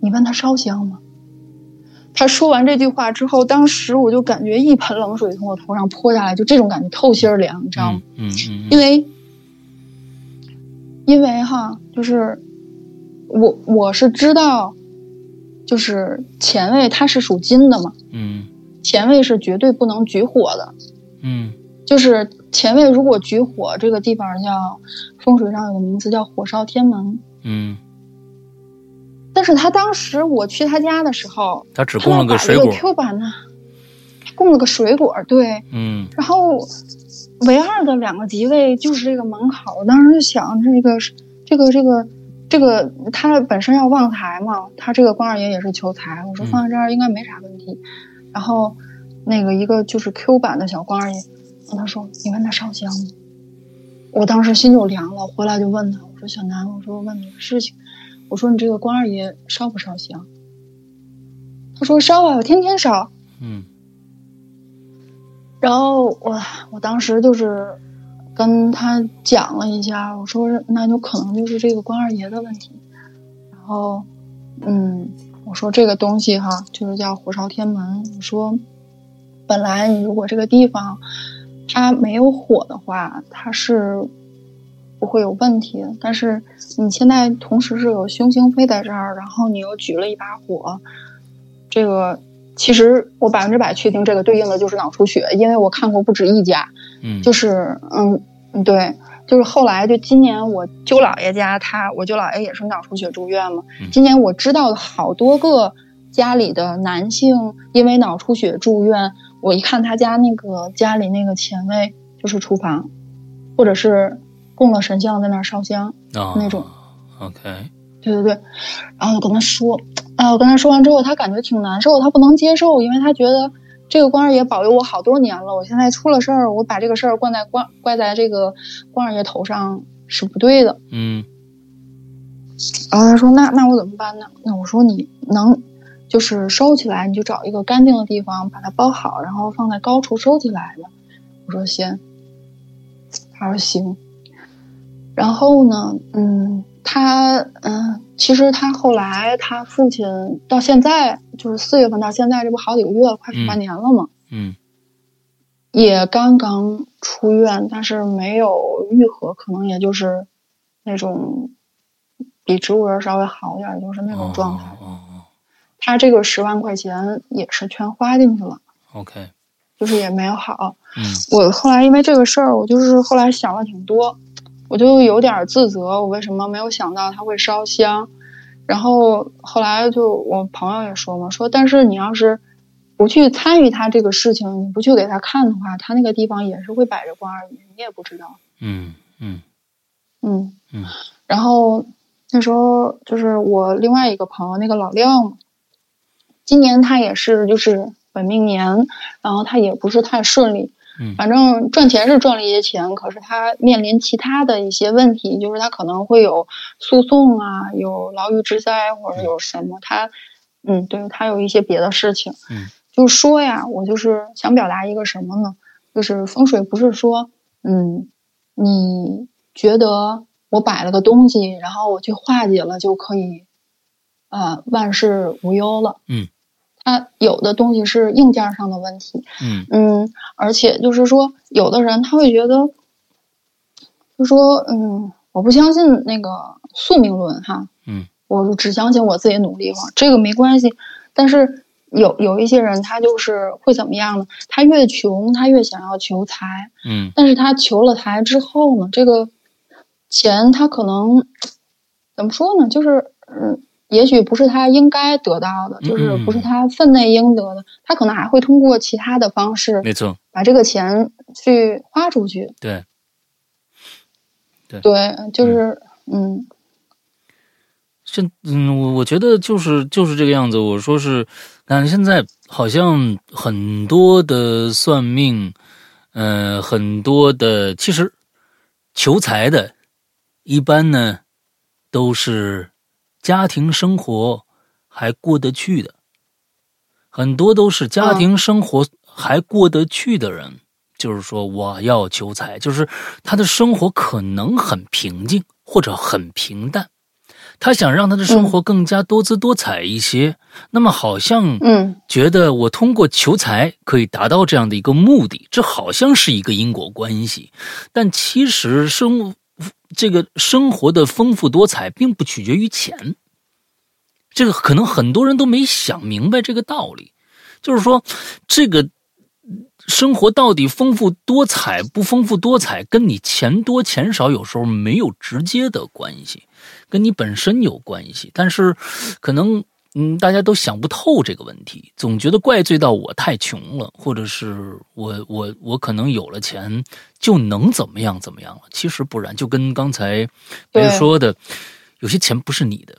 你问他烧香吗？他说完这句话之后，当时我就感觉一盆冷水从我头上泼下来，就这种感觉透心凉，你知道吗？嗯嗯因为，因为哈，就是我我是知道，就是前卫他是属金的嘛，嗯前卫是绝对不能举火的，嗯就是前位如果举火，这个地方叫风水上有个名字叫火烧天门。嗯，但是他当时我去他家的时候，他只供了个个水果。Q 版呢，供了个水果，对，嗯然后唯二的两个吉位就是这个门口，我当时就想这个是这个这个这个他本身要旺财嘛，他这个关二爷也是求财，我说嗯放在这儿应该没啥问题。然后那个一个就是 Q 版的小关二爷，他说你问他烧香吗？我当时心就凉了，回来就问他，我说小南，我说我问你个事情，我说你这个关二爷烧不烧香？他说烧啊，我天天烧。嗯然后我我当时就是跟他讲了一下，我说那就可能就是这个关二爷的问题。然后，嗯，我说这个东西哈，就是叫火烧天门。我说，本来你如果这个地方它没有火的话，它是不会有问题的。但是你现在同时是有凶星飞在这儿，然后你又举了一把火，这个其实我百分之百确定这个对应的就是脑出血，因为我看过不止一家，嗯，就是嗯嗯对，就是后来就今年我舅姥爷家他我舅姥爷也是脑出血住院嘛，嗯今年我知道的好多个家里的男性因为脑出血住院，我一看他家那个家里那个前卫就是厨房，或者是供了神像在那儿烧香，啊那种 OK，对对对，然后我跟他说，啊，我跟他说完之后，他感觉挺难受，他不能接受，因为他觉得这个关二爷保佑我好多年了，我现在出了事儿，我把这个事儿怪在关怪在这个关二爷头上是不对的。嗯然后他说，那那我怎么办呢？那我说你能就是收起来，你就找一个干净的地方把它包好，然后放在高处收起来吧。我说行，他说行。然后呢，嗯，他嗯，其实他后来他父亲到现在就是四月份到现在，这不好几个月了，快嗯半年了嘛，嗯也刚刚出院，但是没有愈合，可能也就是那种比植物人稍微好一点，就是那种状态。哦哦他这个十万块钱也是全花进去了，哦，OK，就是也没有好。嗯我后来因为这个事儿，我就是后来想了挺多，我就有点自责，我为什么没有想到他会烧香。然后后来就我朋友也说嘛，说但是你要是不去参与他这个事情，你不去给他看的话，他那个地方也是会摆着关二爷，你也不知道。嗯嗯嗯嗯然后那时候就是我另外一个朋友，那个老廖嘛，今年他也是就是本命年，然后他也不是太顺利，嗯反正赚钱是赚了一些钱，可是他面临其他的一些问题，就是他可能会有诉讼啊，有牢狱之灾或者有什么，他嗯，对他有一些别的事情，嗯，就是说呀，我就是想表达一个什么呢？就是风水不是说，嗯，你觉得我摆了个东西，然后我去化解了就可以，呃，万事无忧了。嗯，它有的东西是硬件上的问题，嗯嗯，而且就是说，有的人他会觉得，就说，嗯，我不相信那个宿命论哈，嗯，我只相信我自己努力嘛，这个没关系。但是有有一些人，他就是会怎么样呢？他越穷，他越想要求财，嗯但是他求了财之后呢，这个钱他可能怎么说呢？就是嗯，也许不是他应该得到的，就是不是他分内应得的，他可能还会通过其他的方式没错，把这个钱去花出去。对，对，就是嗯。现嗯，我我觉得就是就是这个样子。我说是，看现在好像很多的算命，呃，很多的其实求财的，一般呢都是家庭生活还过得去的，很多都是家庭生活还过得去的人。就是说，我要求财，就是他的生活可能很平静或者很平淡，他想让他的生活更加多姿多彩一些。那么，好像嗯觉得我通过求财可以达到这样的一个目的，这好像是一个因果关系。但其实生这个生活的丰富多彩并不取决于钱，这个可能很多人都没想明白这个道理。就是说，这个生活到底丰富多彩不丰富多彩，跟你钱多钱少有时候没有直接的关系，跟你本身有关系。但是，可能嗯，大家都想不透这个问题，总觉得怪罪到我太穷了，或者是我我我可能有了钱就能怎么样怎么样了。其实不然，就跟刚才别人说的，有些钱不是你的，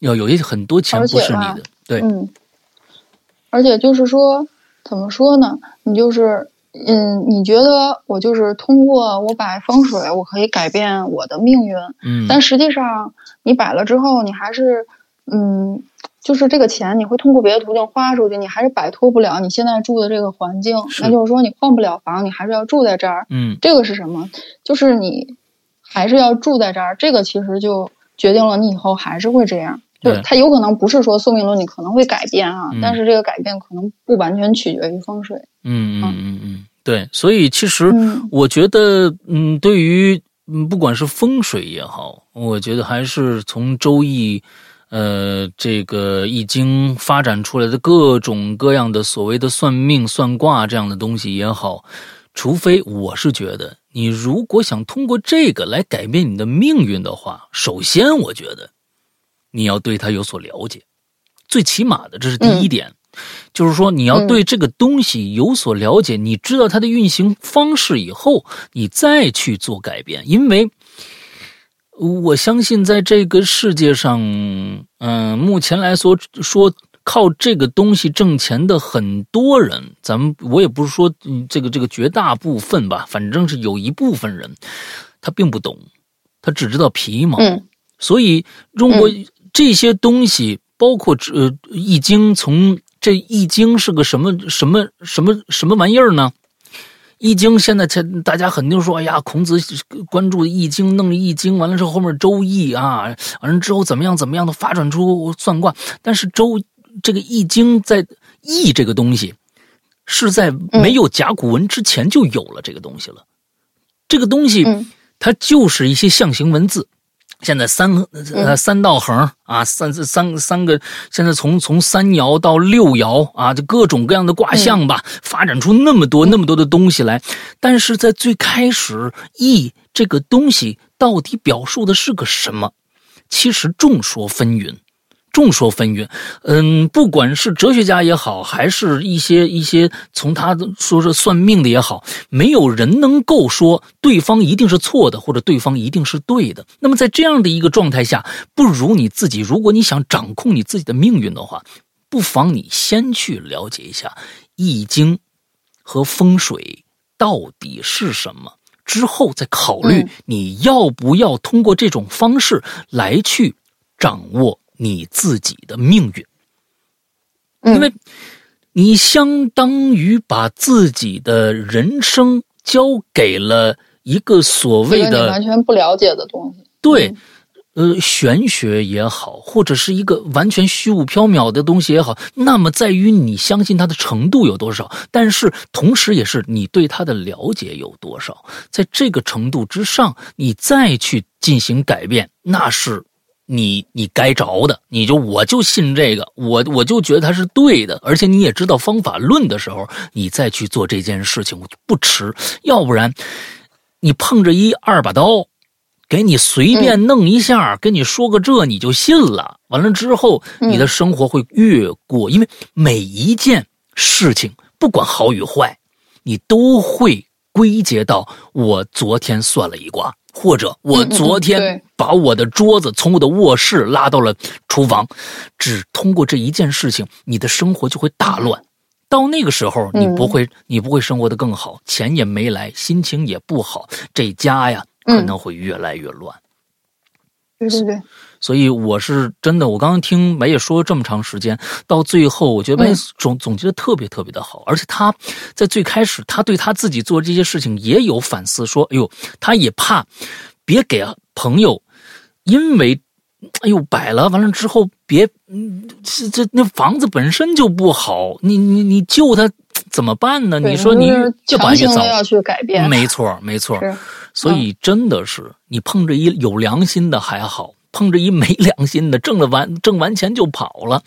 要有些很多钱不是你的，对，嗯。而且就是说，怎么说呢？你就是，嗯，你觉得我就是通过我摆风水，我可以改变我的命运，嗯。但实际上，你摆了之后，你还是，嗯。就是这个钱，你会通过别的途径花出去，你还是摆脱不了你现在住的这个环境。那就是说，你换不了房，你还是要住在这儿。嗯，这个是什么？就是你还是要住在这儿。这个其实就决定了你以后还是会这样。就是它有可能不是说宿命论你可能会改变啊，但是这个改变可能不完全取决于风水。嗯嗯嗯嗯，对。所以其实我觉得，嗯，对于嗯不管是风水也好，我觉得还是从周易。呃，这个易经发展出来的各种各样的所谓的算命、算卦这样的东西也好，除非我是觉得，你如果想通过这个来改变你的命运的话，首先我觉得你要对它有所了解，最起码的这是第一点，就是说你要对这个东西有所了解，你知道它的运行方式以后，你再去做改变，因为。我相信，在这个世界上，嗯，目前来说，说靠这个东西挣钱的很多人，咱们我也不是说这个这个绝大部分吧，反正是有一部分人，他并不懂，他只知道皮毛。嗯，所以中国这些东西，包括呃《易经》，从这《易经》是个什么什么什么什么玩意儿呢？易经现在前大家肯定说，哎呀，孔子关注易经，弄了易经，完了之后后面周易啊，完了之后怎么样怎么样的发展出算卦。但是周这个易经在易这个东西是在没有甲骨文之前就有了这个东西了，这个东西它就是一些象形文字。现在三呃三道横啊，三三三个，现在从从三爻到六爻啊，就各种各样的卦象吧，发展出那么多那么多的东西来。但是在最开始，易这个东西到底表述的是个什么？其实众说纷纭。众说纷纭，嗯，不管是哲学家也好，还是一些一些从他说是算命的也好，没有人能够说对方一定是错的，或者对方一定是对的。那么在这样的一个状态下，不如你自己，如果你想掌控你自己的命运的话，不妨你先去了解一下《易经》和风水到底是什么，之后再考虑你要不要通过这种方式来去掌握。你自己的命运，因为你相当于把自己的人生交给了一个所谓的完全不了解的东西。对，呃，玄学也好，或者是一个完全虚无缥缈的东西也好，那么在于你相信它的程度有多少，但是同时也是你对它的了解有多少。在这个程度之上，你再去进行改变，那是。你你该着的，你就我就信这个，我我就觉得它是对的，而且你也知道方法论的时候，你再去做这件事情不迟。要不然，你碰着一二把刀，给你随便弄一下，跟你说个这你就信了。完了之后，你的生活会越过，因为每一件事情不管好与坏，你都会归结到我昨天算了一卦。或者我昨天把我的桌子从我的卧室拉到了厨房，只通过这一件事情，你的生活就会大乱。到那个时候，你不会，你不会生活的更好，钱也没来，心情也不好，这家呀可能会越来越乱。对对对。所以我是真的，我刚刚听梅也说这么长时间，到最后我觉得梅总总结的特别特别的好，而且他在最开始他对他自己做这些事情也有反思，说哎呦，他也怕别给朋友，因为哎呦摆了完了之后别嗯这这那房子本身就不好，你你你救他怎么办呢？你说你强行要去改变，没错没错，所以真的是你碰着一有良心的还好。碰着一没良心的，挣了完挣完钱就跑了，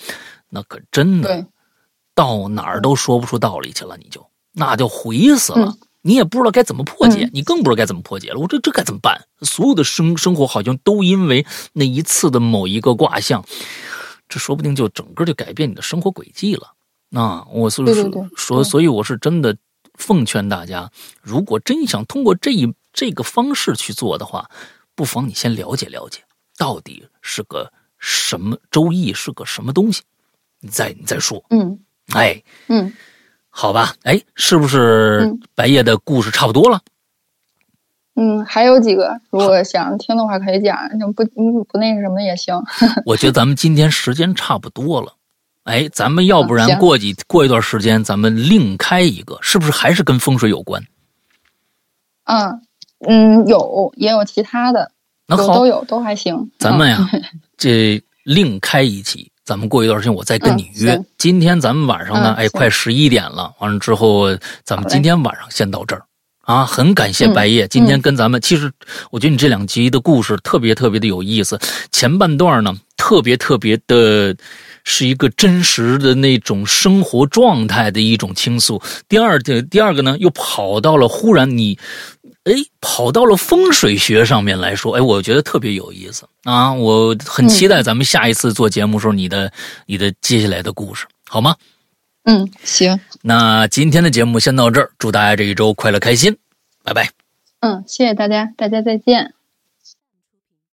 那可真的到哪儿都说不出道理去了，你就那就悔死了。你也不知道该怎么破解，你更不知道该怎么破解了。我这这该怎么办？所有的生生活好像都因为那一次的某一个卦象，这说不定就整个就改变你的生活轨迹了。那我所对对对说，所以我是真的奉劝大家，如果真想通过这一这个方式去做的话，不妨你先了解了解，到底是个什么周易是个什么东西，你再你再说。嗯。哎，嗯，好吧，哎，是不是嗯。白夜的故事差不多了？嗯，还有几个，如果想听的话可以讲，就不嗯不那个什么也行。[laughs] 我觉得咱们今天时间差不多了，哎，咱们要不然过几过一段时间，咱们另开一个，是不是还是跟风水有关？嗯嗯，有也有其他的，那好都，有，都还行。咱们呀嗯，[laughs] 这另开一期，咱们过一段时间我再跟你约。嗯今天咱们晚上呢，哎，快十一点了，完了之后，咱们今天晚上先到这儿。啊，很感谢嗯白夜、今天跟咱们。其实我觉得你这两集的故事特别特别的有意思，前半段呢特别特别的，是一个真实的那种生活状态的一种倾诉。第二的第二个呢又跑到了忽然你，哎，跑到了风水学上面来说，哎，我觉得特别有意思啊！我很期待咱们下一次做节目时候你的、你的接下来的故事，好吗？嗯，行，那今天的节目先到这儿，祝大家这一周快乐开心，拜拜。嗯，谢谢大家，大家再见。